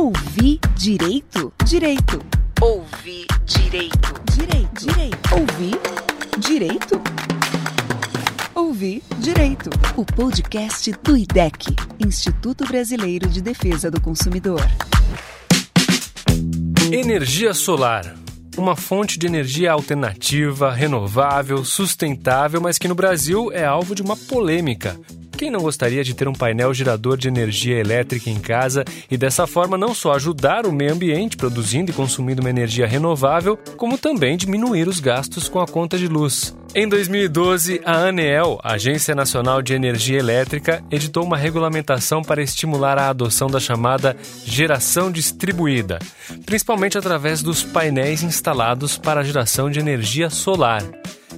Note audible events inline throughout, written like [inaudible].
Ouvi direito? Direito. Ouvi direito. Direito. Direito. Ouvi direito? Ouvi direito. O podcast do IDEC, Instituto Brasileiro de Defesa do Consumidor. Energia solar. Uma fonte de energia alternativa, renovável, sustentável, mas que no Brasil é alvo de uma polêmica. Quem não gostaria de ter um painel gerador de energia elétrica em casa e dessa forma não só ajudar o meio ambiente produzindo e consumindo uma energia renovável, como também diminuir os gastos com a conta de luz? Em 2012, a ANEEL, Agência Nacional de Energia Elétrica, editou uma regulamentação para estimular a adoção da chamada geração distribuída, principalmente através dos painéis instalados para a geração de energia solar.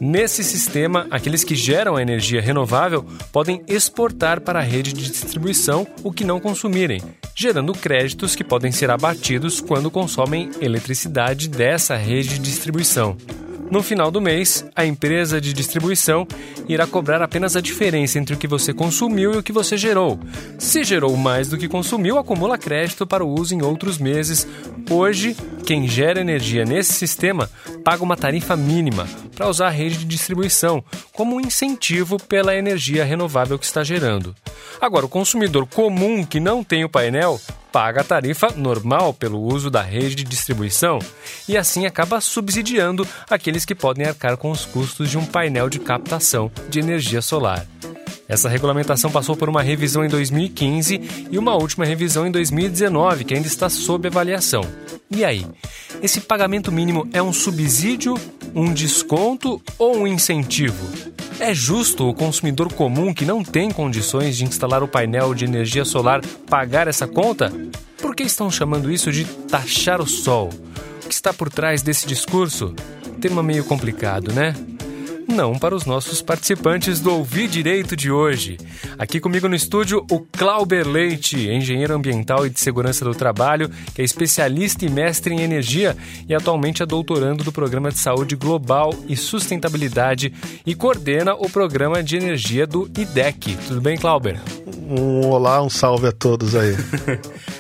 Nesse sistema, aqueles que geram a energia renovável podem exportar para a rede de distribuição o que não consumirem, gerando créditos que podem ser abatidos quando consomem eletricidade dessa rede de distribuição. No final do mês, a empresa de distribuição irá cobrar apenas a diferença entre o que você consumiu e o que você gerou. Se gerou mais do que consumiu, acumula crédito para o uso em outros meses. Hoje, quem gera energia nesse sistema paga uma tarifa mínima para usar a rede de distribuição, como um incentivo pela energia renovável que está gerando. Agora, o consumidor comum que não tem o painel paga a tarifa normal pelo uso da rede de distribuição e assim acaba subsidiando aqueles que podem arcar com os custos de um painel de captação de energia solar. Essa regulamentação passou por uma revisão em 2015 e uma última revisão em 2019, que ainda está sob avaliação. E aí? Esse pagamento mínimo é um subsídio, um desconto ou um incentivo? É justo o consumidor comum que não tem condições de instalar o painel de energia solar pagar essa conta? Por que estão chamando isso de taxar o sol? O que está por trás desse discurso? Tema meio complicado, né? Não para os nossos participantes do Ouvir Direito de hoje. Aqui comigo no estúdio, o Clauber Leite, engenheiro ambiental e de segurança do trabalho, que é especialista e mestre em energia e atualmente é doutorando do Programa de Saúde Global e Sustentabilidade e coordena o Programa de Energia do IDEC. Tudo bem, Clauber? Um olá, um salve a todos aí. [laughs]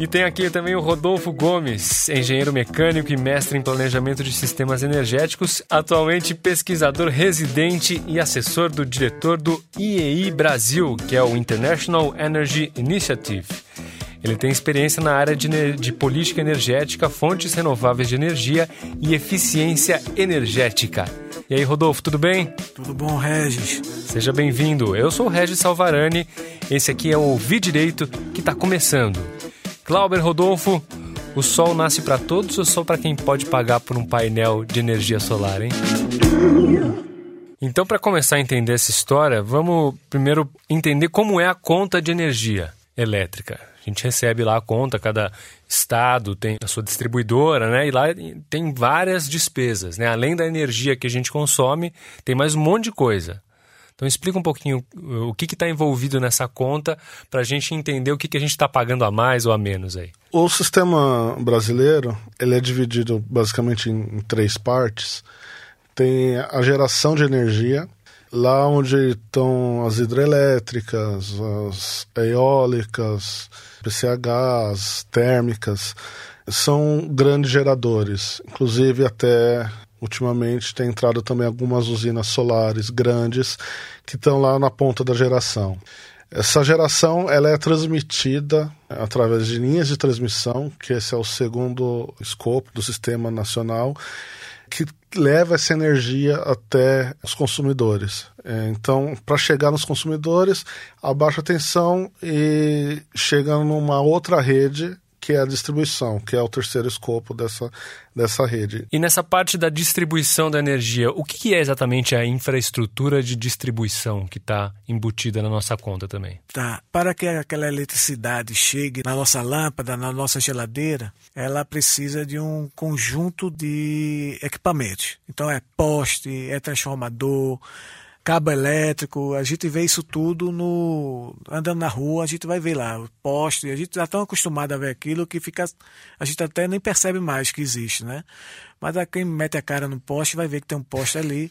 E tem aqui também o Rodolfo Gomes, engenheiro mecânico e mestre em planejamento de sistemas energéticos, atualmente pesquisador residente e assessor do diretor do IEI Brasil, que é o International Energy Initiative. Ele tem experiência na área de, de, política energética, fontes renováveis de energia e eficiência energética. E aí, Rodolfo, tudo bem? Tudo bom, Regis. Seja bem-vindo. Eu sou o Regis Salvarani. Esse aqui é o Ouvir Direito que está começando. Clauber Rodolfo, o sol nasce para todos ou só para quem pode pagar por um painel de energia solar, hein? Então, para começar a entender essa história, vamos primeiro entender como é a conta de energia elétrica. A gente recebe lá a conta, cada estado tem a sua distribuidora, né? E lá tem várias despesas, né? Além da energia que a gente consome, tem mais um monte de coisa. Então explica um pouquinho o que está envolvido nessa conta para a gente entender o que, que a gente está pagando a mais ou a menos aí. O sistema brasileiro ele é dividido basicamente em, três partes. Tem a geração de energia, lá onde estão as hidrelétricas, as eólicas, PCHs, térmicas, são grandes geradores, inclusive até Ultimamente tem entrado também algumas usinas solares grandes que estão lá na ponta da geração. Essa geração ela é transmitida através de linhas de transmissão, que esse é o segundo escopo do sistema nacional, que leva essa energia até os consumidores. É, então, para chegar nos consumidores, abaixa a tensão e chega numa outra rede que é a distribuição, que é o terceiro escopo dessa, dessa rede. E nessa parte da distribuição da energia, o que é exatamente a infraestrutura de distribuição que está embutida na nossa conta também? Tá. Para que aquela eletricidade chegue na nossa lâmpada, na nossa geladeira, ela precisa de um conjunto de equipamentos. Então é poste, é transformador, cabo elétrico, a gente vê isso tudo no andando na rua, a gente vai ver lá, o poste, a gente está tão acostumado a ver aquilo que fica a gente até nem percebe mais que existe, né? Mas a quem mete a cara no poste vai ver que tem um poste ali,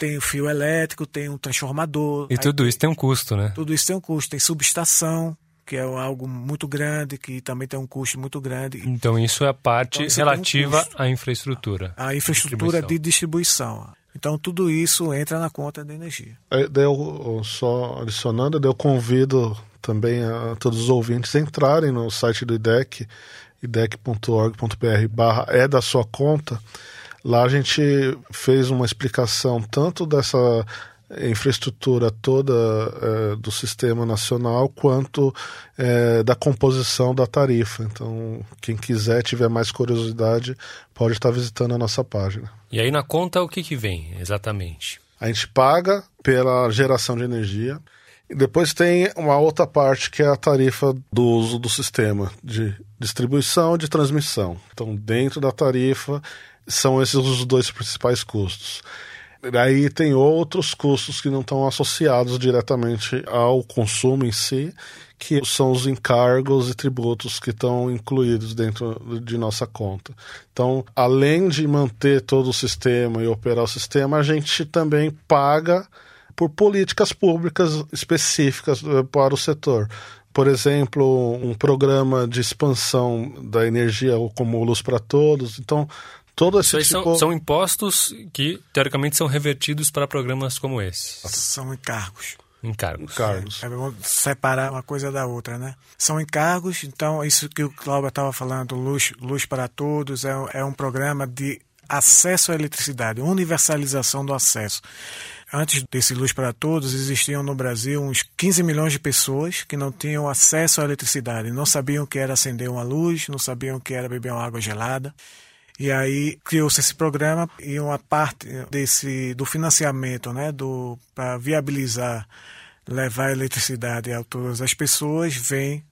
tem o fio elétrico, tem um transformador. E tudo isso tem um custo, né? Tudo isso tem um custo, tem subestação, que é algo muito grande, que também tem um custo muito grande. Então isso é a parte então, relativa um à infraestrutura. A infraestrutura distribuição. de distribuição. Então tudo isso entra na conta da energia. Eu, só adicionando, eu convido também a todos os ouvintes a entrarem no site do IDEC, idec.org.br barra é da sua conta. Lá a gente fez uma explicação tanto dessa infraestrutura toda é, do sistema nacional quanto é, da composição da tarifa. Então, quem quiser, tiver mais curiosidade, pode estar visitando a nossa página. E aí na conta o que, que vem exatamente? A gente paga pela geração de energia. E depois tem uma outra parte que é a tarifa do uso do sistema de distribuição e de transmissão. Então, dentro da tarifa, são esses os dois principais custos. Aí tem outros custos que não estão associados diretamente ao consumo em si, que são os encargos e tributos que estão incluídos dentro de nossa conta. Então, além de manter todo o sistema e operar o sistema, a gente também paga por políticas públicas específicas eh, para o setor. Por exemplo, um programa de expansão da energia como Luz para Todos. Então, todo esse tipo... são, são impostos que, teoricamente, são revertidos para programas como esse. São encargos. Encargos. Encargos. É, é separar uma coisa da outra, né? São encargos, então, isso que o Cláudio estava falando, Luz, Luz para Todos, é, é um programa de acesso à eletricidade, universalização do acesso. Antes desse Luz para Todos, existiam no Brasil uns 15 milhões de pessoas que não tinham acesso à eletricidade, não sabiam o que era acender uma luz, não sabiam o que era beber uma água gelada. E aí criou-se esse programa e uma parte desse do financiamento, né, do para viabilizar levar eletricidade a todas as pessoas vem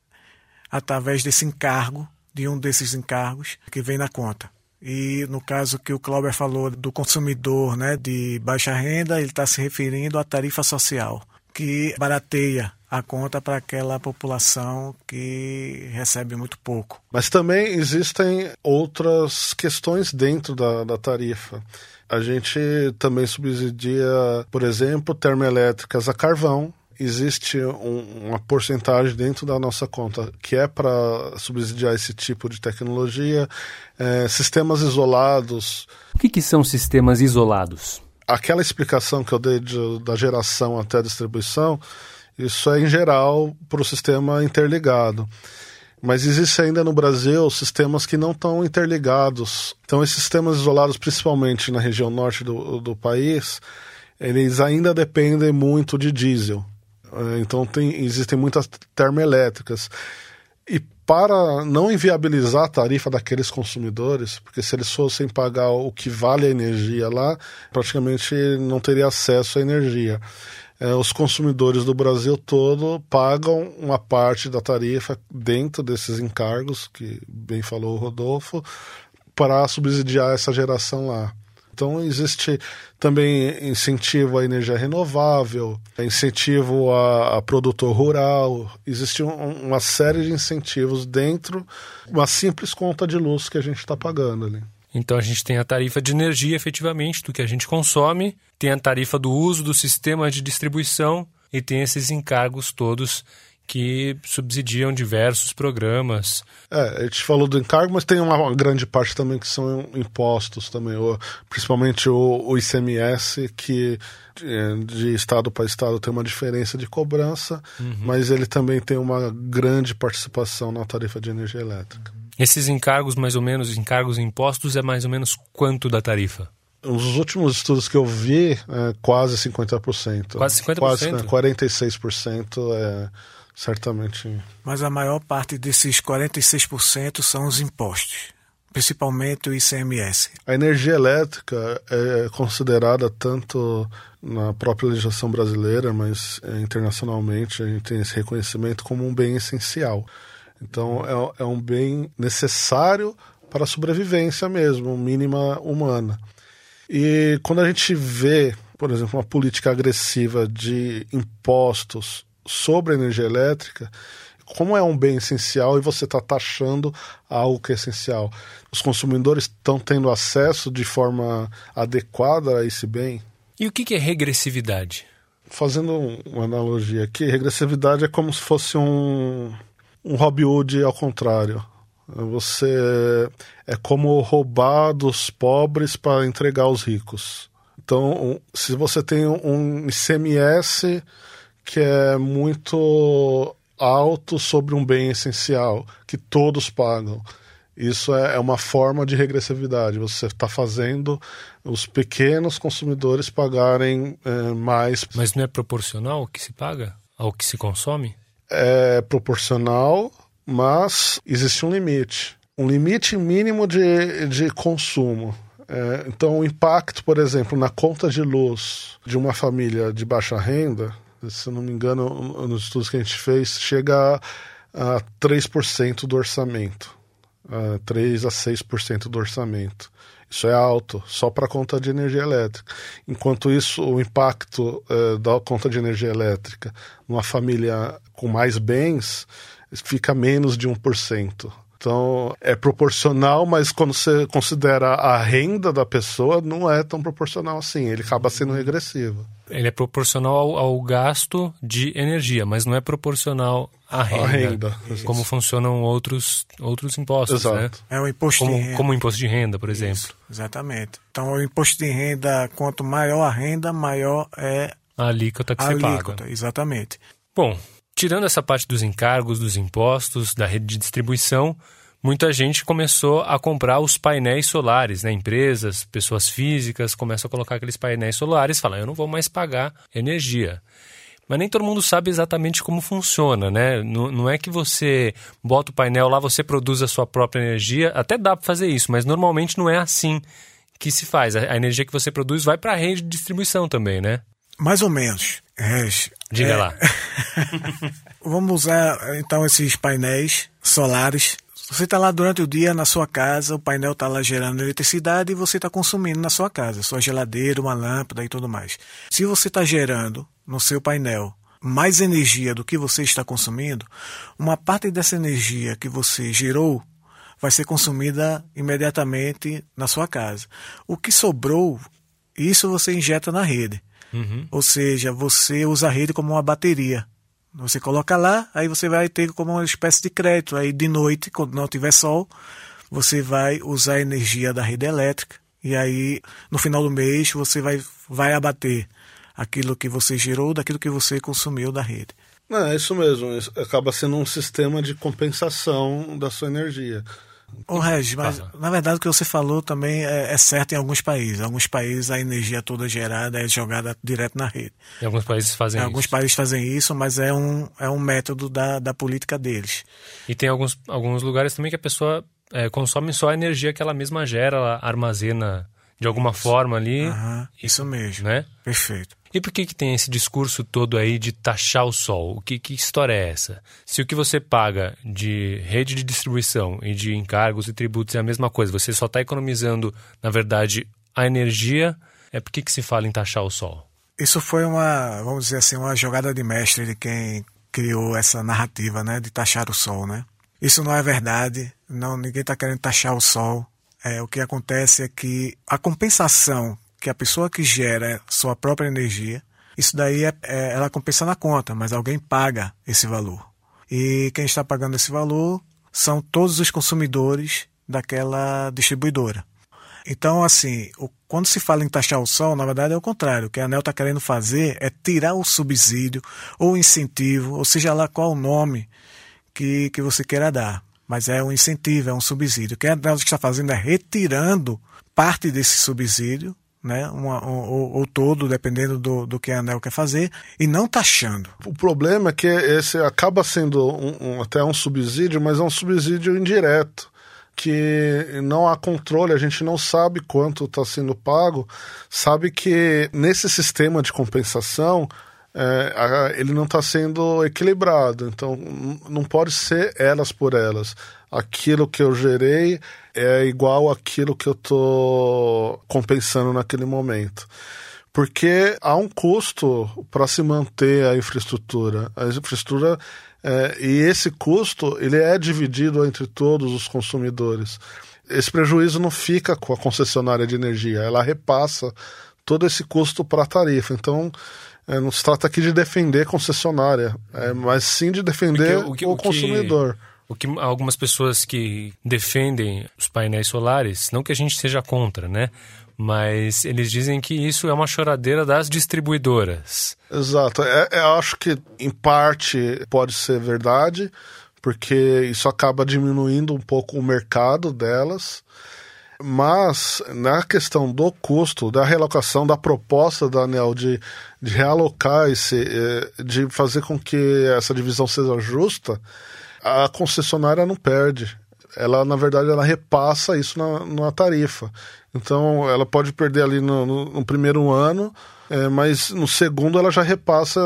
através desse encargo, de um desses encargos que vem na conta. E no caso que o Clauber falou do consumidor né, de baixa renda, ele está se referindo à tarifa social, que barateia a conta para aquela população que recebe muito pouco. Mas também existem outras questões dentro da, da tarifa. A gente também subsidia, por exemplo, termoelétricas a carvão, existe um, uma porcentagem dentro da nossa conta que é para subsidiar esse tipo de tecnologia. É, sistemas isolados. O que, que, são sistemas isolados? Aquela explicação que eu dei de, da geração até a distribuição isso é em geral para o sistema interligado. Mas existe ainda no Brasil sistemas que não estão interligados. Então, esses sistemas isolados, principalmente na região norte do, do país, eles ainda dependem muito de diesel. É, então, tem, existem muitas termoelétricas. E para não inviabilizar a tarifa daqueles consumidores, porque se eles fossem pagar o que vale a energia lá, praticamente não teria acesso à energia é, os consumidores do Brasil todo pagam uma parte da tarifa dentro desses encargos, que bem falou o Rodolfo, para subsidiar essa geração lá. Então existe também incentivo à energia renovável, incentivo a, a produtor rural, existe um, uma série de incentivos dentro uma simples conta de luz que a gente está pagando ali. Então a gente tem a tarifa de energia efetivamente do que a gente consome, tem a tarifa do uso do sistema de distribuição e tem esses encargos todos que subsidiam diversos programas. É, a gente falou do encargo, mas tem uma grande parte também que são impostos também, principalmente o, ICMS, que de, de estado para estado tem uma diferença de cobrança, uhum. mas ele também tem uma grande participação na tarifa de energia elétrica. Esses encargos, mais ou menos, encargos impostos, é mais ou menos quanto da tarifa? Os últimos estudos que eu vi, é quase 50%. Quase 50%? Quase 46% é certamente. Mas a maior parte desses 46% são os impostos, principalmente o ICMS. A energia elétrica é considerada tanto na própria legislação brasileira, mas é, internacionalmente a gente tem esse reconhecimento como um bem essencial. Então é, é um bem necessário para a sobrevivência mesmo, mínima humana. E quando a gente vê, por exemplo, uma política agressiva de impostos sobre a energia elétrica, como é um bem essencial e você está taxando algo que é essencial, os consumidores estão tendo acesso de forma adequada a esse bem? E o que é regressividade? Fazendo uma analogia aqui, regressividade é como se fosse um, um Robin Hood ao contrário. Você é como roubar dos pobres para entregar aos ricos. Então, se você tem um ICMS que é muito alto sobre um bem essencial, que todos pagam, isso é, é uma forma de regressividade. Você está fazendo os pequenos consumidores pagarem é, mais. Mas não é proporcional o que se paga ao que se consome? É proporcional, mas existe um limite. Um limite mínimo de, de consumo. É, então, o impacto, por exemplo, na conta de luz de uma família de baixa renda, se não me engano, nos estudos que a gente fez, chega a, a 3% do orçamento. A 3 a 6% do orçamento. Isso é alto, só para a conta de energia elétrica. Enquanto isso, o impacto é, da conta de energia elétrica numa família com mais bens fica menos de 1%. Então, é proporcional, mas quando você considera a renda da pessoa, não é tão proporcional assim. Ele acaba sendo regressivo. Ele é proporcional ao, ao gasto de energia, mas não é proporcional à renda. A renda. Como Isso. funcionam outros, outros impostos, né? Exato. Né? É o imposto como, de renda. Como o imposto de renda, por exemplo. Isso, exatamente. Então, o imposto de renda, quanto maior a renda, maior é a alíquota que a você alíquota, paga. Exatamente. Bom, tirando essa parte dos encargos, dos impostos, da rede de distribuição, muita gente começou a comprar os painéis solares, né? Empresas, pessoas físicas começam a colocar aqueles painéis solares falam, eu não vou mais pagar energia. Mas nem todo mundo sabe exatamente como funciona, né? Não, não é que você bota o painel lá, você produz a sua própria energia. Até dá para fazer isso, mas normalmente não é assim que se faz. A energia que você produz vai para a rede de distribuição também, né? Mais ou menos. É, Diga é... lá. [laughs] Vamos usar então esses painéis solares. Você está lá durante o dia na sua casa, o painel está lá gerando eletricidade e você está consumindo na sua casa, sua geladeira, uma lâmpada e tudo mais. Se você está gerando no seu painel mais energia do que você está consumindo, uma parte dessa energia que você gerou vai ser consumida imediatamente na sua casa. O que sobrou, isso você injeta na rede. Uhum. Ou seja, você usa a rede como uma bateria. Você coloca lá, aí você vai ter como uma espécie de crédito. Aí de noite, quando não tiver sol, você vai usar a energia da rede elétrica. E aí, no final do mês, você vai, vai abater aquilo que você gerou daquilo que você consumiu da rede. É isso mesmo. Acaba sendo um sistema de compensação da sua energia. Ô Regis, mas na verdade o que você falou também é, é, certo em alguns países. Em alguns países a energia toda gerada é jogada direto na rede. Em alguns países fazem em isso. Alguns países fazem isso, mas é um, é um método da, da política deles. E tem alguns, alguns lugares também que a pessoa é, consome só a energia que ela mesma gera, ela armazena de alguma forma ali. Uhum, isso mesmo. Né? Perfeito. E por que, que tem esse discurso todo aí de taxar o sol? O que, que história é essa? Se o que você paga de rede de distribuição e de encargos e tributos é a mesma coisa, você só está economizando, na verdade, a energia, é por que, que se fala em taxar o sol? Isso foi uma, vamos dizer assim, uma jogada de mestre de quem criou essa narrativa, né, de taxar o sol, né? Isso não é verdade, não, ninguém está querendo taxar o sol. É, o que acontece é que a compensação que a pessoa que gera sua própria energia, isso daí é, é, ela compensa na conta, mas alguém paga esse valor. E quem está pagando esse valor são todos os consumidores daquela distribuidora. Então, assim, o, quando se fala em taxar o sol, na verdade é o contrário. O que a ANEL está querendo fazer é tirar o subsídio ou incentivo, ou seja lá qual o nome que, que você queira dar. Mas é um incentivo, é um subsídio. O que a ANEL está fazendo é retirando parte desse subsídio né? Uma, ou, ou, todo, dependendo do, do que a ANEL quer fazer, e não taxando. O problema é que esse acaba sendo um, um, até um subsídio, mas é um subsídio indireto que não há controle, a gente não sabe quanto está sendo pago, sabe que nesse sistema de compensação é, ele não está sendo equilibrado, então não pode ser elas por elas. Aquilo que eu gerei é igual aquilo que eu estou compensando naquele momento. Porque há um custo para se manter a infraestrutura. A infraestrutura é, e esse custo ele é dividido entre todos os consumidores. Esse prejuízo não fica com a concessionária de energia, ela repassa todo esse custo para a tarifa. Então, é, não se trata aqui de defender concessionária, é, mas sim de defender o, que, o, o consumidor. O que algumas pessoas que defendem os painéis solares, não que a gente seja contra, né? Mas eles dizem que isso é uma choradeira das distribuidoras. Exato. É, é, eu acho que, em parte, pode ser verdade, porque isso acaba diminuindo um pouco o mercado delas. Mas na questão do custo, da realocação, da proposta da ANEL de, de realocar esse, eh, de fazer com que essa divisão seja justa, a concessionária não perde. Ela, na verdade, ela repassa isso na, na tarifa. Então, ela pode perder ali no, no, no primeiro ano, é, mas no segundo ela já repassa,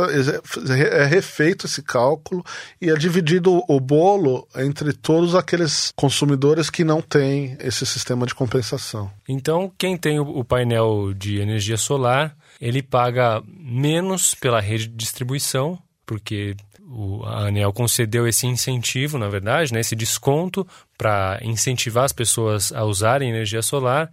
é refeito esse cálculo e é dividido o bolo entre todos aqueles consumidores que não têm esse sistema de compensação. Então, quem tem o painel de energia solar, ele paga menos pela rede de distribuição, porque o, a ANEL concedeu esse incentivo, na verdade, né, esse desconto para incentivar as pessoas a usarem energia solar.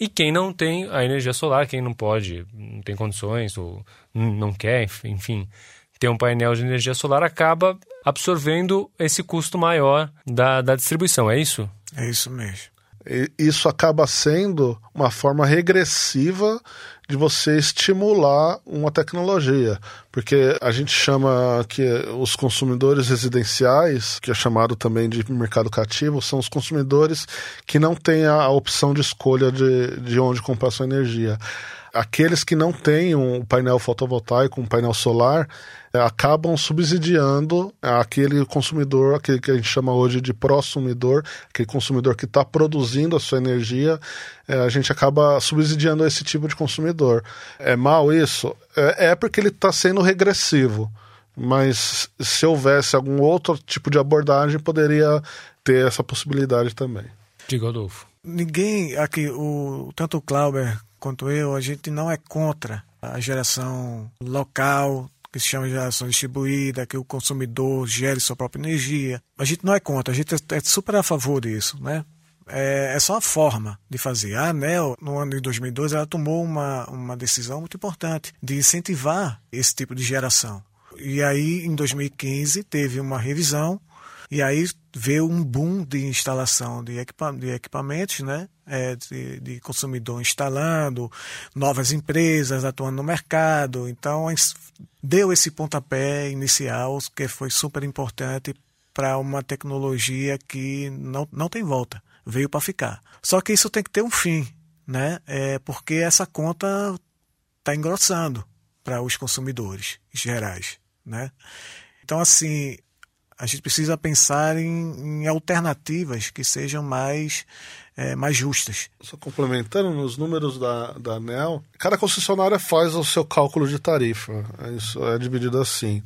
E quem não tem a energia solar, quem não pode, não tem condições ou não quer, enfim, ter um painel de energia solar, acaba absorvendo esse custo maior da, da distribuição, é isso? É isso mesmo. Isso acaba sendo uma forma regressiva de você estimular uma tecnologia, porque a gente chama que os consumidores residenciais, que é chamado também de mercado cativo, são os consumidores que não têm a opção de escolha de, de onde comprar sua energia aqueles que não têm um painel fotovoltaico, um painel solar, é, acabam subsidiando aquele consumidor, aquele que a gente chama hoje de prosumidor, aquele consumidor que está produzindo a sua energia, é, a gente acaba subsidiando esse tipo de consumidor. É mal isso? É, é porque ele está sendo regressivo. Mas se houvesse algum outro tipo de abordagem, poderia ter essa possibilidade também. Diga, Adolfo. Ninguém aqui, o, tanto o Clauber quanto eu, a gente não é contra a geração local, que se chama geração distribuída, que o consumidor gere sua própria energia. A gente não é contra, a gente é super a favor disso, né? É, é, só uma forma de fazer. A ANEL, no ano de 2012, ela tomou uma, uma decisão muito importante de incentivar esse tipo de geração. E aí, em 2015, teve uma revisão e aí veio um boom de instalação de, equipa de equipamentos, né? É, de, de, consumidor instalando, novas empresas atuando no mercado. Então, deu esse pontapé inicial que foi super importante para uma tecnologia que não, não tem volta, veio para ficar. Só que isso tem que ter um fim, né? É porque essa conta está engrossando para os consumidores gerais, né? Então, assim, a gente precisa pensar em, em alternativas que sejam mais, é, mais justas. Só complementando, nos números da, da ANEL, cada concessionária faz o seu cálculo de tarifa. Isso é dividido assim.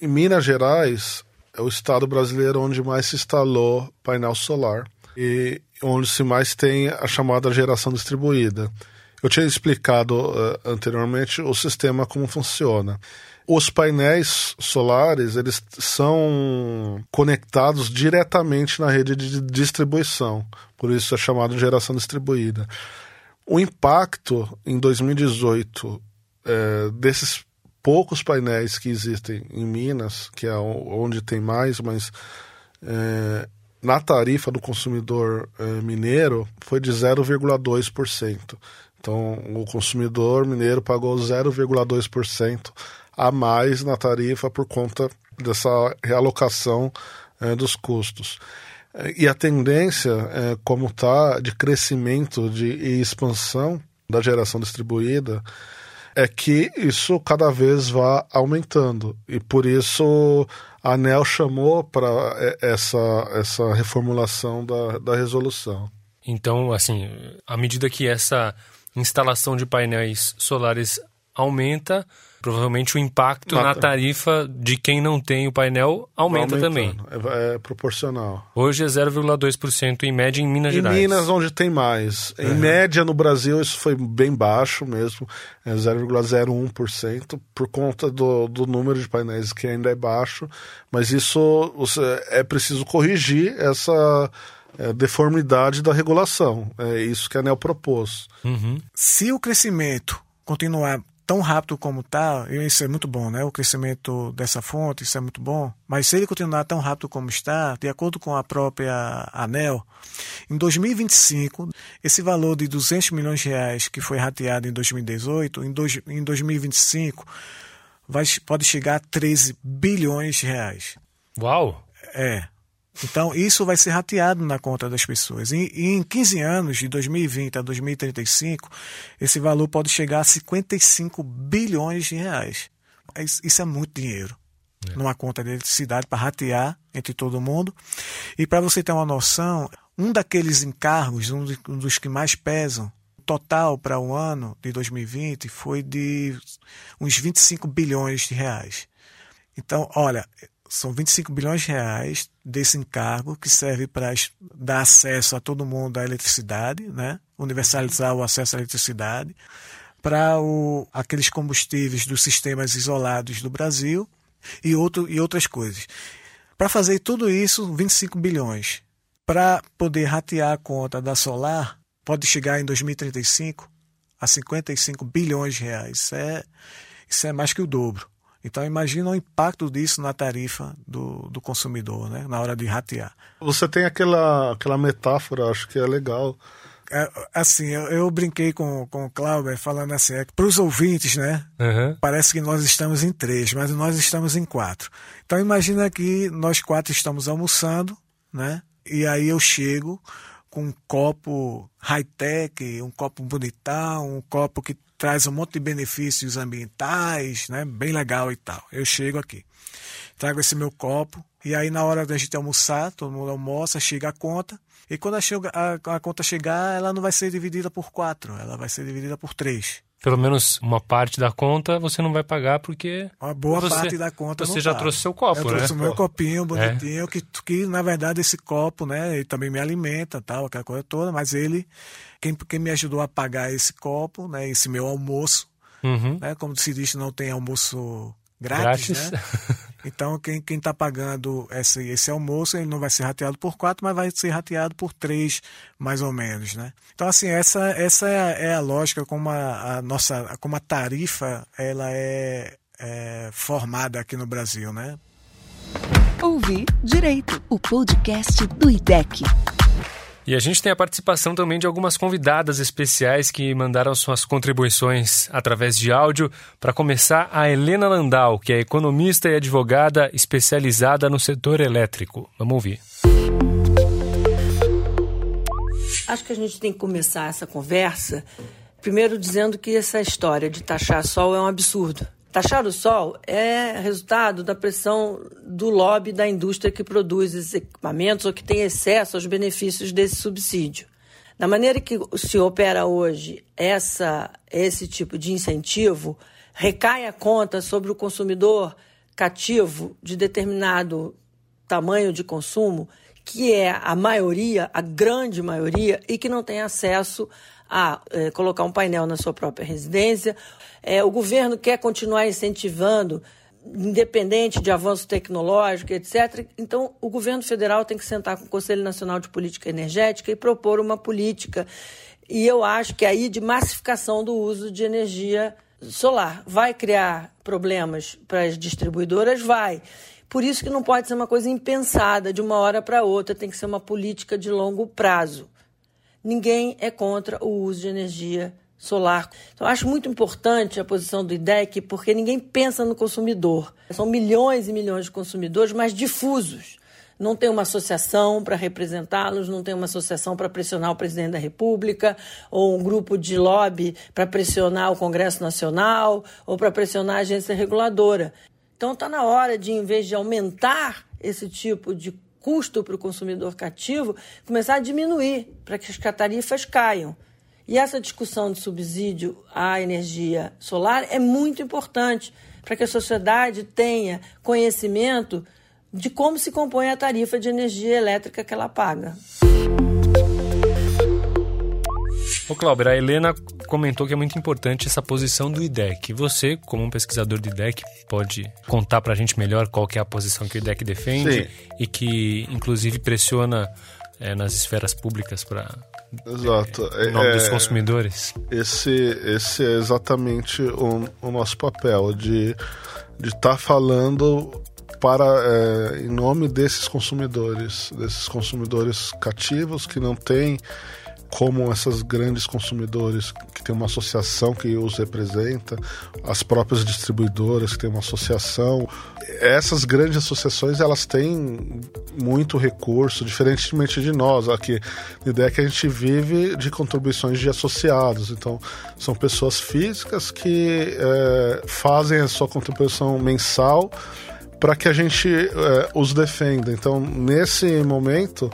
Em Minas Gerais, é o estado brasileiro onde mais se instalou painel solar e onde se mais tem a chamada geração distribuída. Eu tinha explicado uh, anteriormente o sistema como funciona. Os painéis solares, eles são conectados diretamente na rede de distribuição, por isso é chamado de geração distribuída. O impacto em 2018 é, desses poucos painéis que existem em Minas, que é onde tem mais, mas é, na tarifa do consumidor é, mineiro foi de 0,2%. Então, o consumidor mineiro pagou 0,2% a mais na tarifa por conta dessa realocação é, dos custos. E a tendência, é, como está, de crescimento de, e expansão da geração distribuída, é que isso cada vez vá aumentando. E por isso a ANEL chamou para essa, essa reformulação da, da resolução. Então, assim, à medida que essa instalação de painéis solares aumenta, provavelmente o impacto Mata. na tarifa de quem não tem o painel aumenta também. É, é, proporcional. Hoje é 0,2% em média em Minas em Gerais. Em Minas, onde tem mais. Em é. média, no Brasil, isso foi bem baixo mesmo, é 0,01%, por conta do, do número de painéis que ainda é baixo. Mas isso é preciso corrigir essa é, deformidade da regulação. É isso que a ANEL propôs. Uhum. Se o crescimento continuar tão rápido como está, isso é muito bom, né? O crescimento dessa fonte, isso é muito bom. Mas se ele continuar tão rápido como está, de acordo com a própria ANEL, em 2025, esse valor de 200 milhões de reais que foi rateado em 2018, em, dois, em 2025 vai, pode chegar a 13 bilhões de reais. Uau! É. Então, isso vai ser rateado na conta das pessoas. E, e, em 15 anos, de 2020 a 2035, esse valor pode chegar a 55 bilhões de reais. Isso é muito dinheiro é. numa conta de eletricidade para ratear entre todo mundo. E para você ter uma noção, um daqueles encargos, um dos que mais pesam, total para o ano de 2020 foi de uns 25 bilhões de reais. Então, olha, são 25 bilhões de reais desse encargo que serve para dar acesso a todo mundo à eletricidade, né? universalizar o acesso à eletricidade, para aqueles combustíveis dos sistemas isolados do Brasil e, outro, e outras coisas. Para fazer tudo isso, 25 bilhões. Para poder ratear a conta da Solar, pode chegar em 2035 a 55 bilhões de reais. Isso é, isso é mais que o dobro. Então imagina o impacto disso na tarifa do, do consumidor, né? na hora de ratear. Você tem aquela, aquela metáfora, acho que é legal. É, assim, eu, eu, brinquei com, com o Clauber falando assim, é, para os ouvintes, né? Uhum. Parece que nós estamos em três, mas nós estamos em quatro. Então imagina que nós quatro estamos almoçando, né? E aí eu chego com um copo high-tech, um copo bonitão, um copo que traz um monte de benefícios ambientais, né? Bem legal e tal. Eu chego aqui, trago esse meu copo, e aí na hora da gente almoçar, todo mundo almoça, chega a conta, e quando a, a, a conta chegar, ela não vai ser dividida por quatro, ela vai ser dividida por três pelo menos uma parte da conta você não vai pagar porque uma boa você, parte da conta você já paga. trouxe seu copo, eu né? trouxe o meu copinho é. bonitinho é. que, que na verdade esse copo, né, ele também me alimenta, tal, aquela coisa toda, mas ele quem, quem me ajudou a pagar esse copo, né, esse meu almoço, uhum. né, como se diz, não tem almoço grátis, grátis. né? [laughs] Então, quem está pagando esse, esse almoço, ele não vai ser rateado por quatro, mas vai ser rateado por três, mais ou menos, né? Então, assim, essa, essa é, a, é a lógica como a, a, nossa, como a tarifa, ela é, é formada aqui no Brasil, né? Ouvir Direito, o podcast do IDEC. E a gente tem a participação também de algumas convidadas especiais que mandaram suas contribuições através de áudio. Para começar, a Helena Landau, que é economista e advogada especializada no setor elétrico. Vamos ouvir. Acho que a gente tem que começar essa conversa primeiro dizendo que essa história de taxar sol é um absurdo. Taxar o sol é resultado da pressão do lobby da indústria que produz esses equipamentos ou que tem excesso aos benefícios desse subsídio. Da maneira que se opera hoje essa, esse tipo de incentivo, recai a conta sobre o consumidor cativo de determinado tamanho de consumo, que é a maioria, a grande maioria, e que não tem acesso a é, colocar um painel na sua própria residência. É, o governo quer continuar incentivando, independente de avanço tecnológico, etc. Então, o governo federal tem que sentar com o Conselho Nacional de Política Energética e propor uma política. E eu acho que aí de massificação do uso de energia solar. Vai criar problemas para as distribuidoras? Vai. Por isso que não pode ser uma coisa impensada de uma hora para outra, tem que ser uma política de longo prazo ninguém é contra o uso de energia solar. Então, acho muito importante a posição do IDEC, porque ninguém pensa no consumidor. São milhões e milhões de consumidores, mas difusos. Não tem uma associação para representá-los, não tem uma associação para pressionar o presidente da República, ou um grupo de lobby para pressionar o Congresso Nacional, ou para pressionar a agência reguladora. Então está na hora de, em vez de aumentar esse tipo de custo para o consumidor cativo começar a diminuir para que as tarifas caiam. E essa discussão de subsídio à energia solar é muito importante para que a sociedade tenha conhecimento de como se compõe a tarifa de energia elétrica que ela paga. Ô Clauber, a Helena comentou que é muito importante essa posição do IDEC. Você, como um pesquisador do IDEC, pode contar para a gente melhor qual é a posição que o IDEC defende Sim. e que, inclusive, pressiona é, nas esferas públicas para Exato. Em nome É- dos consumidores. Esse, esse é exatamente o, o nosso papel, de estar falando para é, em nome desses consumidores, desses consumidores cativos que não têm como essas grandes consumidores que tem uma associação que os representa, as próprias distribuidoras que tem uma associação. Essas grandes associações elas têm muito recurso, diferentemente de nós. Aqui, a ideia é que a gente vive de contribuições de associados. Então, são pessoas físicas que é, fazem a sua contribuição mensal para que a gente é, os defenda. Então, nesse momento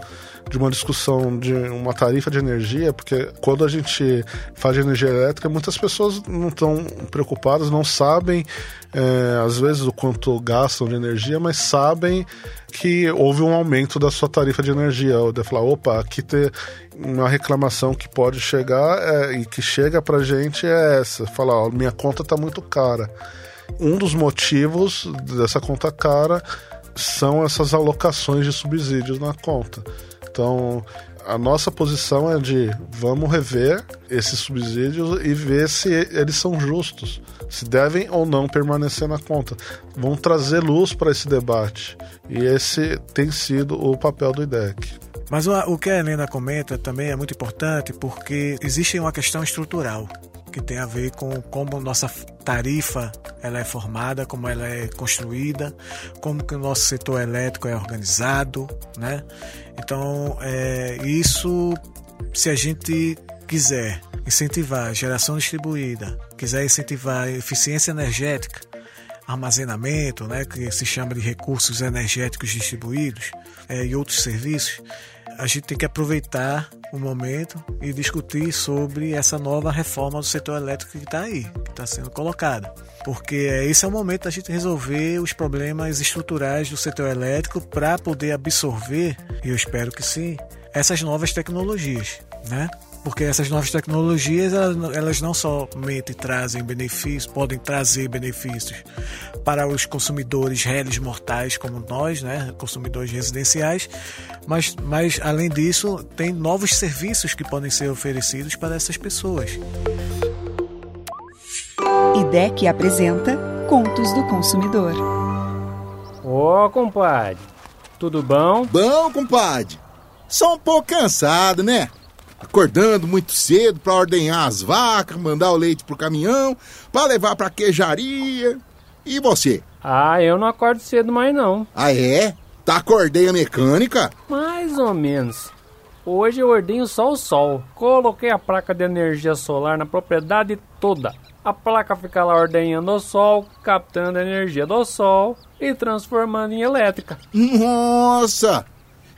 de uma discussão de uma tarifa de energia, porque quando a gente faz energia elétrica, muitas pessoas não estão preocupadas, não sabem, é, às vezes, o quanto gastam de energia, mas sabem que houve um aumento da sua tarifa de energia. Ou de falar, opa, aqui tem uma reclamação que pode chegar é, e que chega pra gente é essa. Falar, minha conta tá muito cara. Um dos motivos dessa conta cara são essas alocações de subsídios na conta. Então, a nossa posição é de vamos rever esses subsídios e ver se eles são justos, se devem ou não permanecer na conta. Vamos trazer luz para esse debate. E esse tem sido o papel do IDEC. Mas o, que a Helena comenta também é muito importante porque existe uma questão estrutural que tem a ver com como nossa tarifa ela é formada, como ela é construída, como que o nosso setor elétrico é organizado, né? Então, é, isso, se a gente quiser incentivar geração distribuída, quiser incentivar eficiência energética, armazenamento, né, que se chama de recursos energéticos distribuídos é, e outros serviços, a gente tem que aproveitar o momento e discutir sobre essa nova reforma do setor elétrico que está aí, que está sendo colocada. Porque esse é o momento da gente resolver os problemas estruturais do setor elétrico para poder absorver, e eu espero que sim, essas novas tecnologias, né? Porque essas novas tecnologias elas, não somente trazem benefícios, podem trazer benefícios para os consumidores réis mortais como nós, né, consumidores residenciais, mas, mas além disso tem novos serviços que podem ser oferecidos para essas pessoas. IDEC apresenta Contos do Consumidor. Ô, compadre, tudo bom? Bom, compadre. Só um pouco cansado, né? Acordando muito cedo para ordenhar as vacas, mandar o leite pro caminhão, para levar pra queijaria. E você? Ah, eu não acordo cedo mais não. Ah, é? Tá acordei a mecânica? Mais ou menos. Hoje eu ordenho só o sol. Coloquei a placa de energia solar na propriedade toda. A placa fica lá ordenhando o sol, captando a energia do sol e transformando em elétrica. Nossa!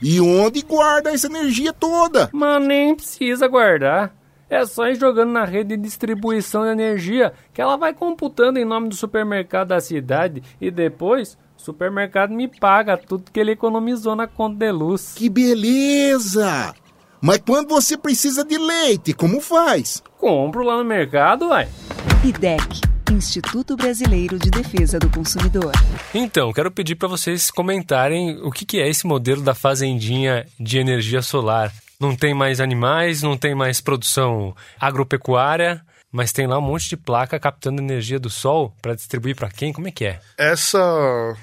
E onde guarda essa energia toda? Mas nem precisa guardar. É só ir jogando na rede de distribuição de energia que ela vai computando em nome do supermercado da cidade e depois o supermercado me paga tudo que ele economizou na conta de luz. Que beleza! Mas quando você precisa de leite, como faz? Compro lá no mercado, uai. IDEC, Instituto Brasileiro de Defesa do Consumidor. Então, quero pedir para vocês comentarem o que, que é esse modelo da fazendinha de energia solar. Não tem mais animais, não tem mais produção agropecuária, mas tem lá um monte de placa captando energia do sol para distribuir para quem? Como é que é? Essa,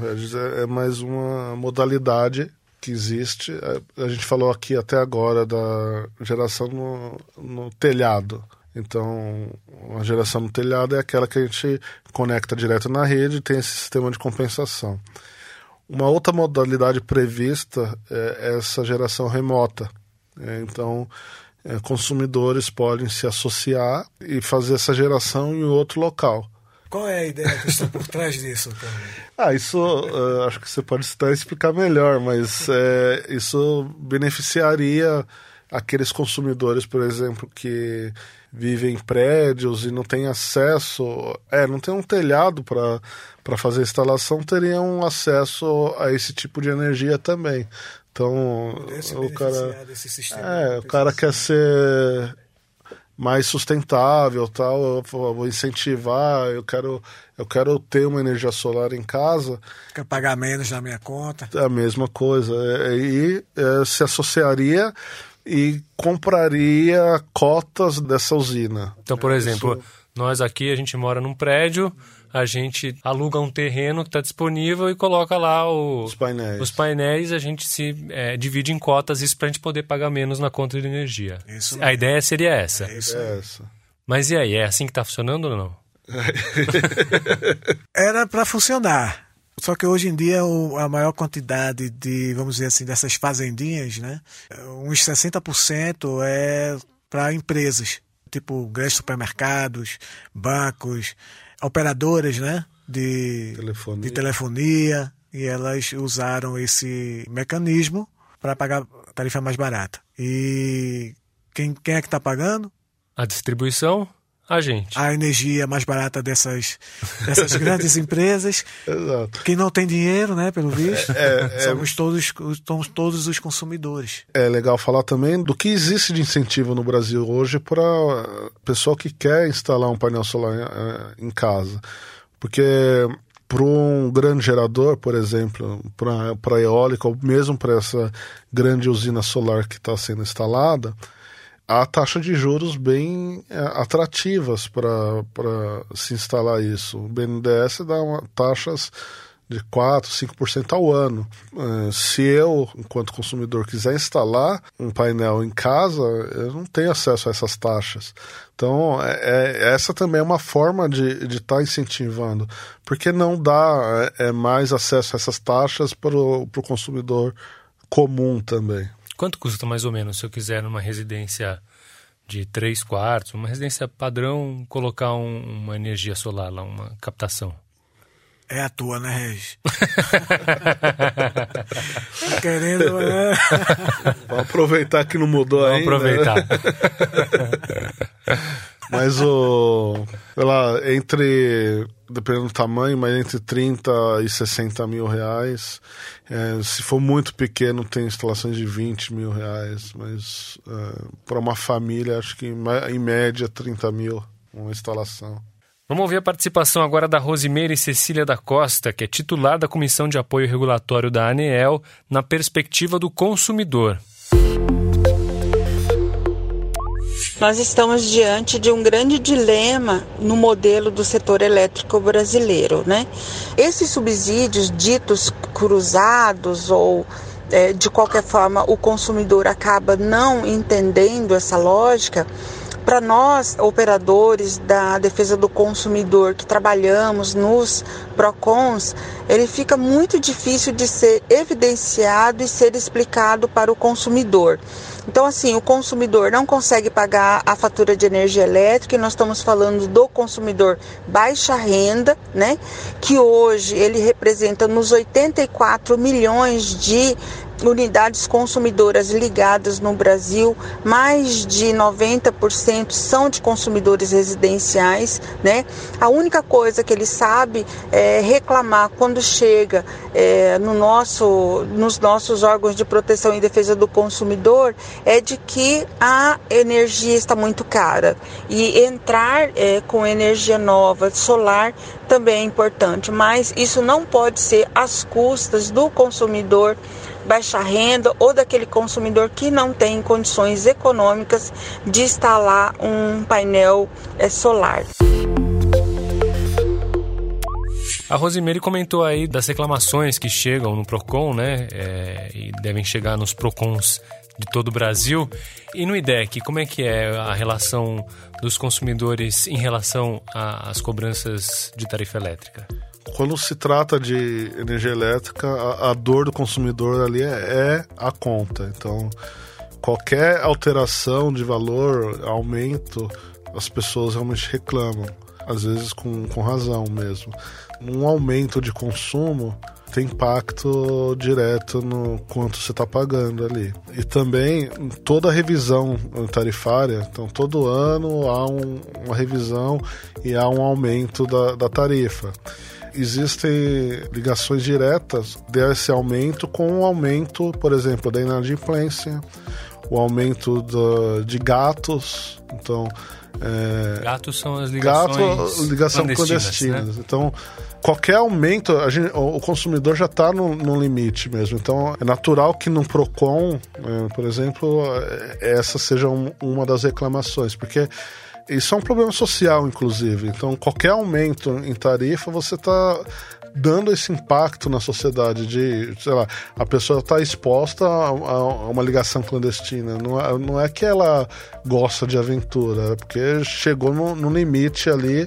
Regis, é é mais uma modalidade que existe. É, A gente falou aqui até agora da geração no, no telhado. Então, a geração no telhado é aquela que a gente conecta direto na rede e tem esse sistema de compensação. Uma outra modalidade prevista é essa geração remota. É, então, é, consumidores podem se associar e fazer essa geração em outro local. Qual é a ideia que está por trás disso? [laughs] Ah, isso eh, acho que você pode até explicar melhor, mas eh, isso beneficiaria aqueles consumidores, por exemplo, que vivem em prédios e não têm acesso, é, não tem um telhado para fazer a instalação, teriam acesso a esse tipo de energia também. Então, o cara, sistema é, de o cara quer compensação. ser mais sustentável, tal, eu vou incentivar, eu quero eu quero ter uma energia solar em casa, Quer pagar menos na minha conta. é a mesma coisa. É, E é, se associaria e compraria cotas dessa usina. Então, por exemplo, nós aqui, a gente mora num prédio, a gente aluga um terreno que está disponível e coloca lá o- Os painéis. os painéis, a gente se é, divide em cotas, isso para a gente poder pagar menos na conta de energia. Isso a ideia seria essa. É isso. É essa. Mas e aí, é assim que está funcionando ou não? [laughs] Era para funcionar. Só que hoje em dia o- a maior quantidade de, vamos dizer assim, dessas fazendinhas, né? Uns 60% é para empresas, tipo grandes supermercados, bancos, operadoras, né? De Telefonia. de telefonia e elas usaram esse mecanismo para pagar tarifa mais barata. E quem, quem é que está pagando? A distribuição, a gente. A energia mais barata dessas, dessas [laughs] grandes empresas Exato. que não tem dinheiro, né, pelo visto. é- somos, todos, somos todos os consumidores. É legal falar também do que existe de incentivo no Brasil hoje para pessoal que quer instalar um painel solar eh, em casa. Porque para um grande gerador, por exemplo, para eólica, ou mesmo para essa grande usina solar que está sendo instalada, há taxa de juros bem eh, atrativas para se instalar isso. O BNDES dá uma, taxas de 4, 5% ao ano. Eh, se eu, enquanto consumidor, quiser instalar um painel em casa, eu não tenho acesso a essas taxas. Então, é, é- essa também é uma forma de estar incentivando. Porque não dá é, é, mais acesso a essas taxas para o consumidor comum também. Quanto custa mais ou menos se eu quiser numa residência de três quartos, uma residência padrão, colocar um- uma energia solar lá, uma captação? É a tua, né, Regis? [laughs] Tá querendo, né? [laughs] Vamos aproveitar que não mudou Vamos ainda. né? aproveitar. [laughs] Mas o. Lá, entre. Dependendo do tamanho, mas entre 30 e 60 mil reais. É, se for muito pequeno, tem instalações de 20 mil reais. Mas para uma família, acho que em média 30 mil uma instalação. Vamos ouvir a participação agora da Rosimeire Cecília da Costa, que é titular da Comissão de Apoio Regulatório da ANEEL, na perspectiva do consumidor. Nós estamos diante de um grande dilema no modelo do setor elétrico brasileiro, né? Esses subsídios ditos cruzados ou eh, de qualquer forma o consumidor acaba não entendendo essa lógica. Para nós, operadores da defesa do consumidor que trabalhamos nos PROCONs, ele fica muito difícil de ser evidenciado e ser explicado para o consumidor. Então, assim, o consumidor não consegue pagar a fatura de energia elétrica, e nós estamos falando do consumidor baixa renda, né? Que hoje ele representa nos 84 milhões de unidades consumidoras ligadas no Brasil, mais de 90% são de consumidores residenciais, né? A única coisa que ele sabe é reclamar quando chega é, no nosso, nos nossos órgãos de proteção e defesa do consumidor é de que a energia está muito cara e entrar é, com energia nova, solar, também é importante, mas isso não pode ser às custas do consumidor baixa renda ou daquele consumidor que não tem condições econômicas de instalar um painel é, solar. A Rosimeire comentou aí das reclamações que chegam no PROCON, né? é, e devem chegar nos PROCONs de todo o Brasil. E no IDEC, como é que é a relação dos consumidores em relação às cobranças de tarifa elétrica? Quando se trata de energia elétrica, a, a dor do consumidor ali é, é a conta. Então, qualquer alteração de valor, aumento, as pessoas realmente reclamam. Às vezes com, com razão mesmo. Um aumento de consumo tem impacto direto no quanto você está pagando ali. E também toda revisão tarifária, então todo ano há um- uma revisão e há um aumento da, da tarifa existem ligações diretas desse aumento com o aumento, por exemplo, da inadimplência, o aumento da- de gatos. Então, É, gatos são as ligações gato, ligação clandestina. Né? Então, qualquer aumento, gente, o consumidor já está no, no, limite mesmo. Então, é natural que no PROCON, é, por exemplo, é, essa seja um, uma das reclamações, porque isso é um problema social, inclusive. Então, qualquer aumento em tarifa, você está dando esse impacto na sociedade de, sei lá, a pessoa está exposta a, a, uma ligação clandestina. Não é, não é que ela gosta de aventura, é porque chegou no, no limite ali,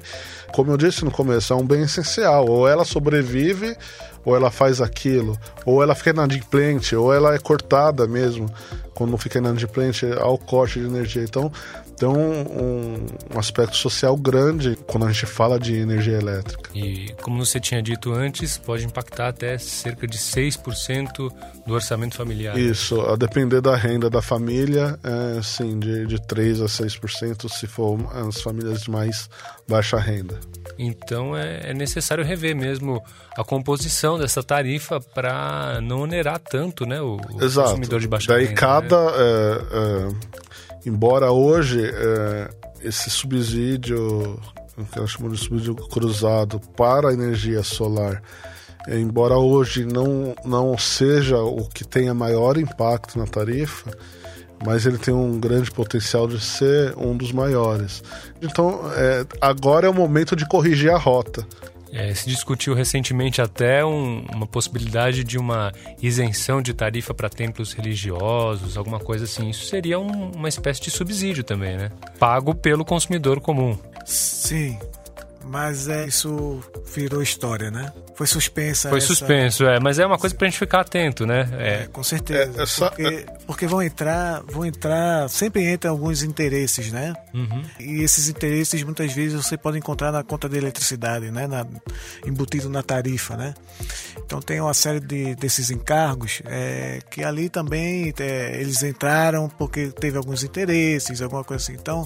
como eu disse no começo, é um bem essencial. Ou ela sobrevive, ou ela faz aquilo, ou ela fica inadimplente, ou ela é cortada mesmo quando fica inadimplente ao corte de energia. Então, tem um, um, aspecto social grande quando a gente fala de energia elétrica. E como você tinha dito antes, pode impactar até cerca de 6% do orçamento familiar. Isso, a depender da renda da família, é, sim, de, de 3% a 6% se for as famílias de mais baixa renda. Então é, é necessário rever mesmo a composição dessa tarifa para não onerar tanto né, o, consumidor de baixa Daí renda. Daí cada... Né? É, é Embora hoje é, esse subsídio, que ela chama de subsídio cruzado para a energia solar, é, embora hoje não, não seja o que tenha maior impacto na tarifa, mas ele tem um grande potencial de ser um dos maiores. Então, é, agora é o momento de corrigir a rota. É, se discutiu recentemente até um, uma possibilidade de uma isenção de tarifa para templos religiosos, alguma coisa assim. Isso seria um, uma espécie de subsídio também, né? Pago pelo consumidor comum. Sim, mas é, isso virou história, né? Foi suspensa. Foi essa... suspenso, é. Mas é uma coisa pra gente ficar atento, né? É, é com certeza. É, é só... porque, porque, vão entrar, vão entrar, sempre entram alguns interesses, né? Uhum. E esses interesses muitas vezes você pode encontrar na conta de eletricidade, né? Na, embutido na tarifa, né? Então tem uma série de, desses encargos é, que ali também é, eles entraram porque teve alguns interesses, alguma coisa assim. Então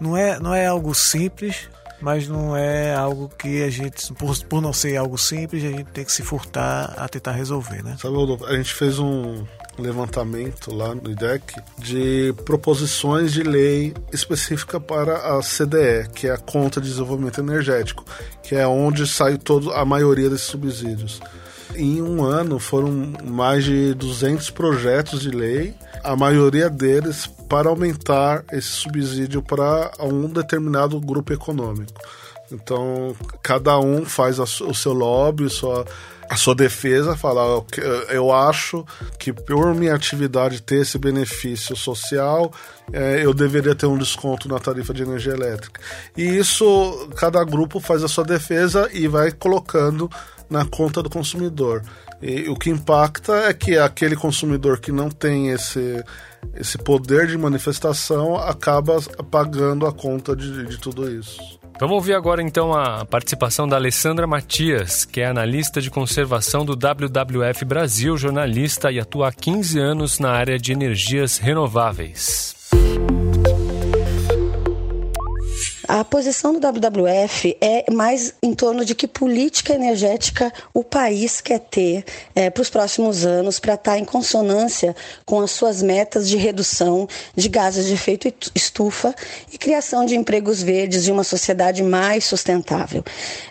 não é, não é algo simples mas não é algo que a gente, por, por não ser algo simples, a gente tem que se furtar a tentar resolver, né? Sabe, Rodolfo, a gente fez um levantamento lá no IDEC de proposições de lei específica para a CDE, que é a Conta de Desenvolvimento Energético, que é onde sai todo, a maioria desses subsídios. Em um ano foram mais de 200 projetos de lei, a maioria deles para aumentar esse subsídio para um determinado grupo econômico. Então, cada um faz o seu lobby, sua, a sua defesa, fala, eu acho que por minha atividade ter esse benefício social, é, eu deveria ter um desconto na tarifa de energia elétrica. E isso, cada grupo faz a sua defesa e vai colocando na conta do consumidor. E o que impacta é que aquele consumidor que não tem esse, esse poder de manifestação acaba pagando a conta de, de tudo isso. Vamos ouvir agora então a participação da Alessandra Matias, que é analista de conservação do WWF Brasil, jornalista e atua há 15 anos na área de energias renováveis. A posição do WWF é mais em torno de que política energética o país quer ter é, para os próximos anos para estar tá em consonância com as suas metas de redução de gases de efeito estufa e criação de empregos verdes e uma sociedade mais sustentável.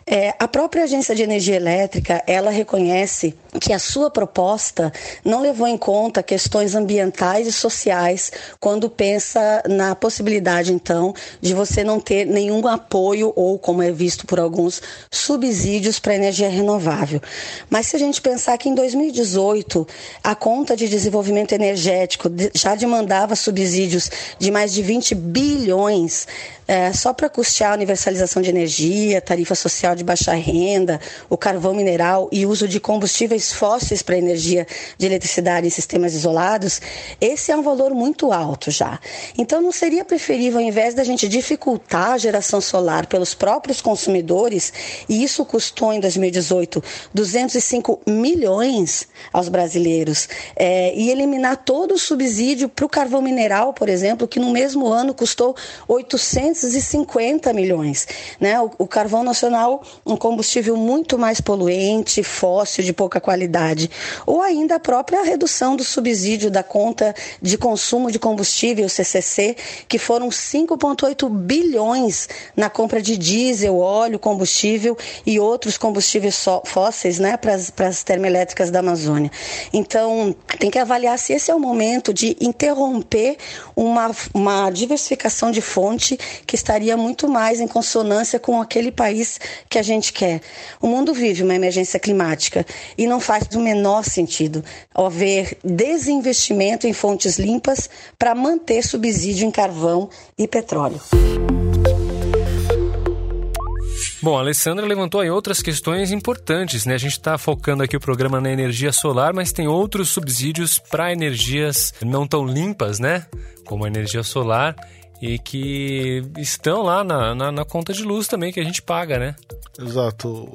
É, a própria Agência de Energia Elétrica ela reconhece que a sua proposta não levou em conta questões ambientais e sociais quando pensa na possibilidade então de você não ter nenhum apoio ou, como é visto por alguns, subsídios para energia renovável. Mas se a gente pensar que em 2018 a conta de desenvolvimento energético já demandava subsídios de mais de 20 bilhões é, só para custear a universalização de energia, tarifa social de baixa renda, o carvão mineral e uso de combustíveis fósseis para energia de eletricidade em sistemas isolados, esse é um valor muito alto já. Então não seria preferível, ao invés da gente dificultar a geração solar pelos próprios consumidores, e isso custou em 2018 205 milhões aos brasileiros, é, e eliminar todo o subsídio para o carvão mineral, por exemplo, que no mesmo ano custou 850 milhões. Né? O, o carvão nacional, um combustível muito mais poluente, fóssil, de pouca qualidade. Ou ainda a própria redução do subsídio da conta de consumo de combustível, CCC, que foram 5,8 bilhões na compra de diesel, óleo, combustível e outros combustíveis fósseis né, para as termoelétricas da Amazônia. Então, tem que avaliar se esse é o momento de interromper uma, uma diversificação de fonte que estaria muito mais em consonância com aquele país que a gente quer. O mundo vive uma emergência climática e não faz o menor sentido haver desinvestimento em fontes limpas para manter subsídio em carvão e petróleo. Bom, a Alessandra levantou aí outras questões importantes, né? A gente está focando aqui o programa na energia solar, mas tem outros subsídios para energias não tão limpas, né? Como a energia solar e que estão lá na, na, na, conta de luz também que a gente paga, né? Exato.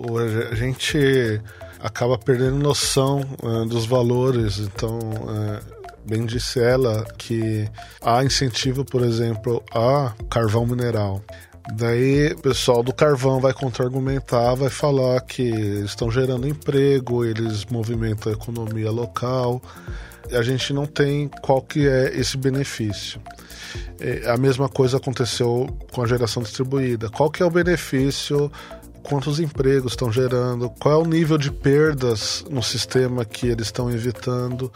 A gente acaba perdendo noção uh, dos valores, então. Uh, bem disse ela que há incentivo, por exemplo, a carvão mineral. Daí o pessoal do carvão vai contra-argumentar, vai falar que estão gerando emprego, eles movimentam a economia local. A gente não tem qual que é esse benefício. É, a mesma coisa aconteceu com a geração distribuída. Qual que é o benefício? Quantos empregos estão gerando? Qual é o nível de perdas no sistema que eles estão evitando?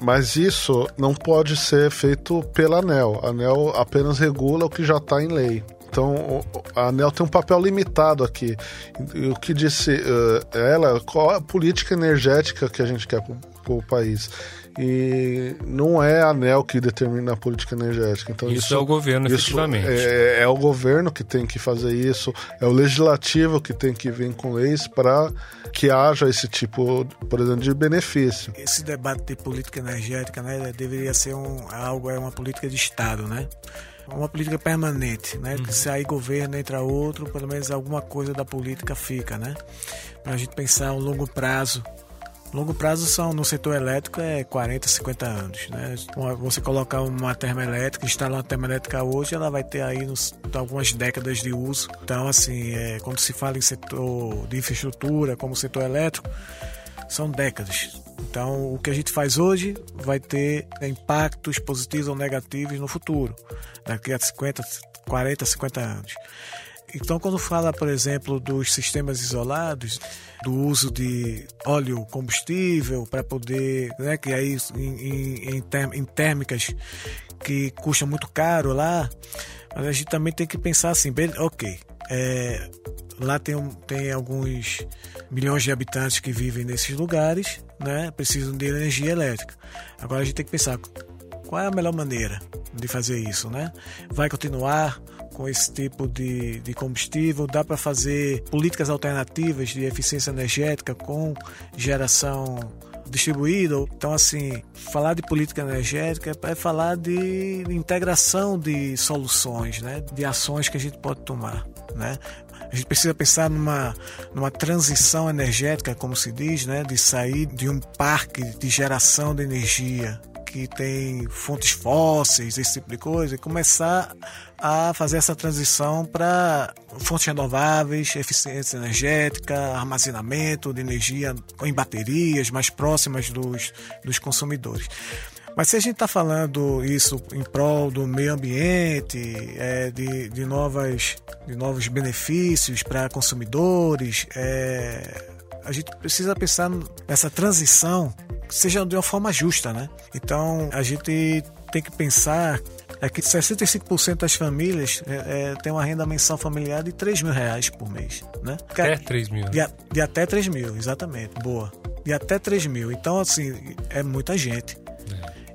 Mas isso não pode ser feito pela ANEL. A ANEL apenas regula o que já está em lei. Então, a ANEL tem um papel limitado aqui. O que disse uh, ela, qual a política energética que a gente quer para o país? E não é a ANEL que determina a política energética. Então, isso, isso é o governo, efetivamente. É, é, o governo que tem que fazer isso, é o legislativo que tem que vir com leis para que haja esse tipo, por exemplo, de benefício. Esse debate de política energética né, deveria ser um, algo, é uma política de Estado, né? uma política permanente, né? Uhum. Que se aí governo entra outro, pelo menos alguma coisa da política fica, né? Para a gente pensar um longo prazo. Longo prazo são no setor elétrico é 40, 50 anos, né? Você colocar uma termoelétrica, instalar uma termoelétrica hoje, ela vai ter aí nos, algumas décadas de uso. Então, assim, é, quando se fala em setor de infraestrutura, como setor elétrico, são décadas. Então, o que a gente faz hoje vai ter impactos positivos ou negativos no futuro, daqui a 50, 40, 50 anos. Então, quando fala, por exemplo, dos sistemas isolados, do uso de óleo combustível para poder, né, que aí em, em, em térmicas que custam muito caro lá, mas a gente também tem que pensar assim, bem, ok, é, lá tem, tem alguns milhões de habitantes que vivem nesses lugares, né? Precisam de energia elétrica. Agora a gente tem que pensar qual é a melhor maneira de fazer isso, né? Vai continuar com esse tipo de, de combustível? Dá para fazer políticas alternativas de eficiência energética com geração distribuída? Então, assim, falar de política energética é falar de integração de soluções, né? De ações que a gente pode tomar, né? A gente precisa pensar numa, numa transição energética, como se diz, né? de sair de um parque de geração de energia que tem fontes fósseis, esse tipo de coisa, e começar a fazer essa transição para fontes renováveis, eficiência energética, armazenamento de energia em baterias mais próximas dos, dos consumidores. Mas se a gente está falando isso em prol do meio ambiente, é, de, de, novas, de novos benefícios para consumidores, é, a gente precisa pensar nessa transição seja de uma forma justa, né? Então a gente tem que pensar é que 65% das famílias é, é, tem uma renda mensal familiar de 3 mil reais por mês, né? Até 3 mil. De, de até 3 mil, exatamente. Boa. De até 3 mil. Então, assim, é muita gente.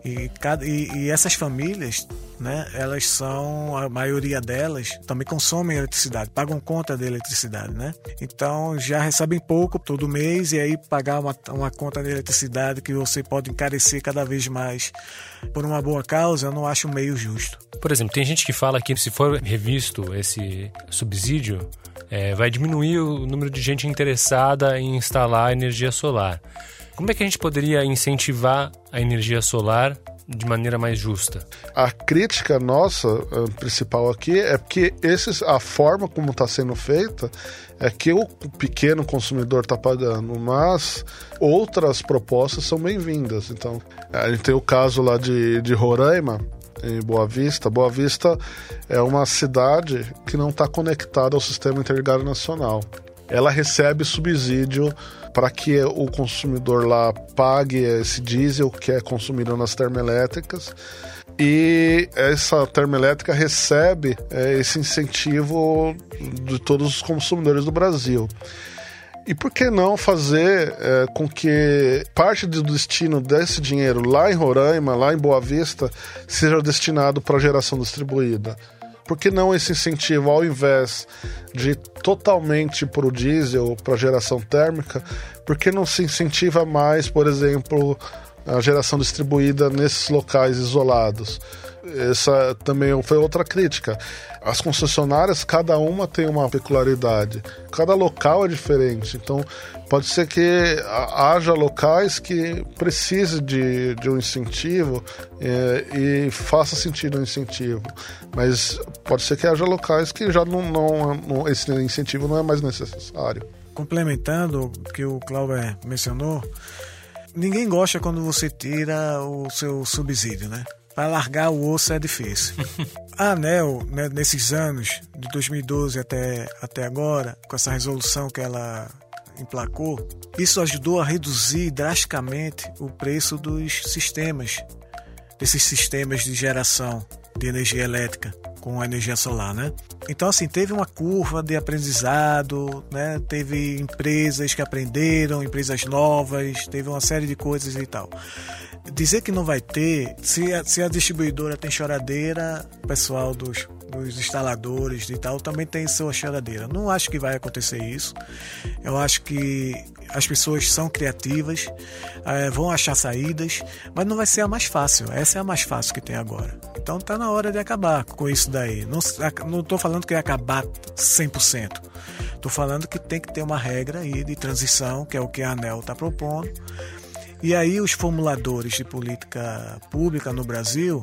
E, cada, e, e, essas famílias, né, elas são, a maioria delas também consomem eletricidade, pagam conta de eletricidade, né? Então já recebem pouco todo mês e aí pagar uma, uma conta de eletricidade que você pode encarecer cada vez mais por uma boa causa, eu não acho meio justo. Por exemplo, tem gente que fala que se for revisto esse subsídio, é, vai diminuir o número de gente interessada em instalar energia solar. Como é que a gente poderia incentivar a energia solar de maneira mais justa? A crítica nossa a principal aqui é que esses, a forma como está sendo feita é que o pequeno consumidor está pagando, mas outras propostas são bem-vindas. Então, a gente tem o caso lá de, de Roraima, em Boa Vista. Boa Vista é uma cidade que não está conectada ao sistema interligado nacional. Ela recebe subsídio para que o consumidor lá pague esse diesel que é consumido nas termoelétricas e essa termoelétrica recebe é, esse incentivo de todos os consumidores do Brasil. E por que não fazer é, com que parte do destino desse dinheiro lá em Roraima, lá em Boa Vista, seja destinado para geração distribuída? Por que não esse incentivo, ao invés de totalmente para o diesel, para geração térmica, por que não se incentiva mais, por exemplo, a geração distribuída nesses locais isolados? Essa também foi outra crítica. As concessionárias, cada uma tem uma peculiaridade, cada local é diferente. Então, pode ser que haja locais que precise de, de um incentivo é, e faça sentido o um incentivo, mas pode ser que haja locais que já não, não, não esse incentivo não é mais necessário. Complementando o que o Cláudio mencionou, ninguém gosta quando você tira o seu subsídio, né? Para largar o osso é difícil. [laughs] A ANEL, né, nesses anos, de 2012 até, até agora, com essa resolução que ela emplacou, isso ajudou a reduzir drasticamente o preço dos sistemas, desses sistemas de geração de energia elétrica com a energia solar, né? Então, assim, teve uma curva de aprendizado, né? Teve empresas que aprenderam, empresas novas, teve uma série de coisas e tal dizer que não vai ter, se a, se a distribuidora tem choradeira, o pessoal dos, dos instaladores e tal também tem sua choradeira. Não acho que vai acontecer isso. Eu acho que as pessoas são criativas, é, vão achar saídas, mas não vai ser a mais fácil. Essa é a mais fácil que tem agora. Então tá na hora de acabar com isso daí. Não, não falando que ia acabar 100%. Tô falando que tem que ter uma regra aí de transição, que é o que a ANEL está propondo e aí os formuladores de política pública no Brasil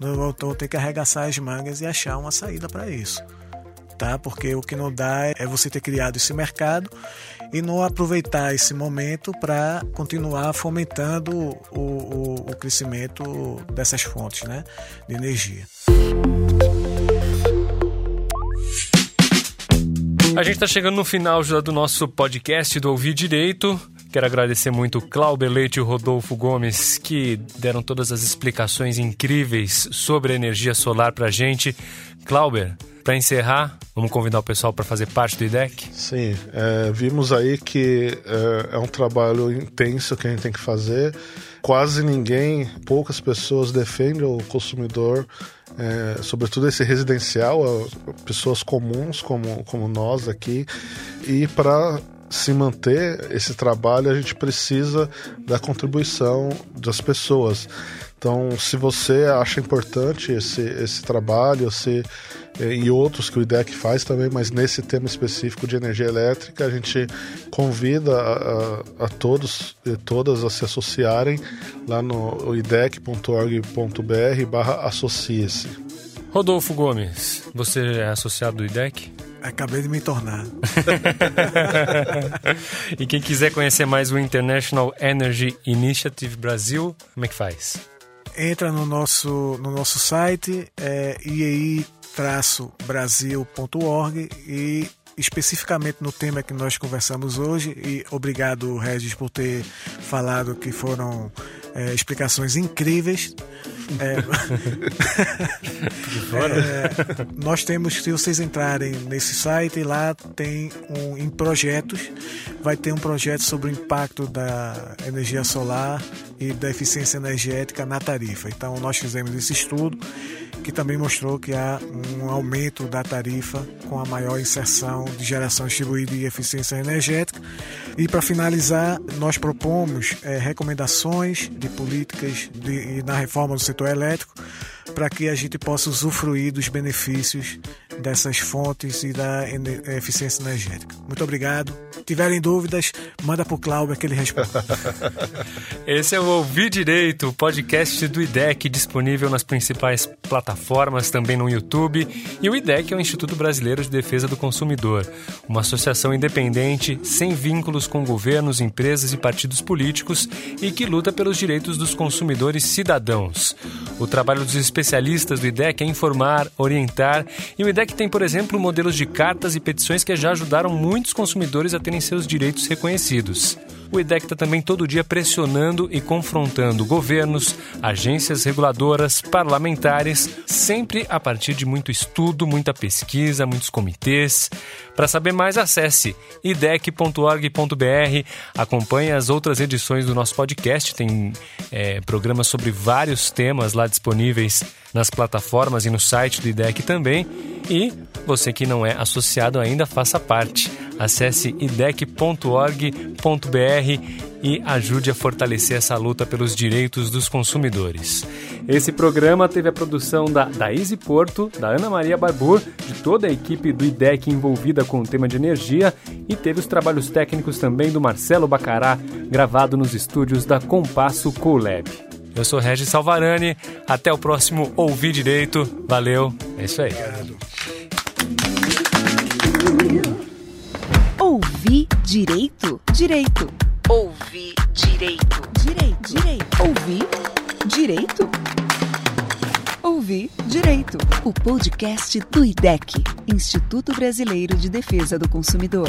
vão ter que arregaçar as mangas e achar uma saída para isso. Tá? Porque o que não dá é você ter criado esse mercado e não aproveitar esse momento para continuar fomentando o, o, o, crescimento dessas fontes né, de energia. A gente está chegando no final já do nosso podcast do Ouvir Direito. Quero agradecer muito Cláudio Leite e Rodolfo Gomes, que deram todas as explicações incríveis sobre a energia solar para a gente. Cláudio, para encerrar, vamos convidar o pessoal para fazer parte do IDEC? Sim, é, vimos aí que é, é um trabalho intenso que a gente tem que fazer. Quase ninguém, poucas pessoas defendem o consumidor é, sobretudo esse residencial, pessoas comuns como, como nós aqui, e para se manter esse trabalho, a gente precisa da contribuição das pessoas. Então, se você acha importante esse, esse trabalho, se, eh, e outros que o IDEC faz também, mas nesse tema específico de energia elétrica, a gente convida a, a, todos e todas a se associarem lá no idec.org.br barra associe-se. Rodolfo Gomes, você é associado do IDEC? Acabei de me tornar. [laughs] e quem quiser conhecer mais o International Energy Initiative Brasil, como é que faz? Entra no nosso, no nosso site, é, iei-brasil.org e especificamente no tema que nós conversamos hoje, e obrigado, Regis, por ter falado que foram é, explicações incríveis. É, [laughs] é, nós temos, se vocês entrarem nesse site, lá tem um em projetos, vai ter um projeto sobre o impacto da energia solar e da eficiência energética na tarifa. Então nós fizemos esse estudo que também mostrou que há um aumento da tarifa com a maior inserção de geração distribuída e eficiência energética. E para finalizar, nós propomos é, recomendações de políticas de, na reforma do setor elétrico para que a gente possa usufruir dos benefícios dessas fontes e da eficiência energética. Muito obrigado. Tiverem dúvidas, manda para o Cláudio que ele responde. [laughs] Esse é o Ouvir Direito, podcast do IDEC, disponível nas principais plataformas, também no YouTube. E o IDEC é o Instituto Brasileiro de Defesa do Consumidor, uma associação independente, sem vínculos com governos, empresas e partidos políticos e que luta pelos direitos dos consumidores cidadãos. O trabalho dos especialistas do IDEC é informar, orientar, e o IDEC tem, por exemplo, modelos de cartas e petições que já ajudaram muitos consumidores a terem seus direitos reconhecidos. O IDEC está também todo dia pressionando e confrontando governos, agências reguladoras, parlamentares, sempre a partir de muito estudo, muita pesquisa, muitos comitês. Para saber mais, acesse idec.org.br, acompanhe as outras edições do nosso podcast, tem é, programas sobre vários temas lá disponíveis nas plataformas e no site do IDEC também. E você que não é associado ainda, faça parte. Acesse idec.org.br e ajude a fortalecer essa luta pelos direitos dos consumidores. Esse programa teve a produção da Daíse Porto, da Ana Maria Barbu, de toda a equipe do IDEC envolvida com o tema de energia e teve os trabalhos técnicos também do Marcelo Bacará, gravado nos estúdios da Compasso Colab. Eu sou Regis Salvarani, até o próximo Ouvir Direito. Valeu, é isso aí. Obrigado. Ouvir direito? Direito. Ouvir direito. Direito. Direito. Ouvir direito? Ouvir direito. O podcast do IDEC, Instituto Brasileiro de Defesa do Consumidor.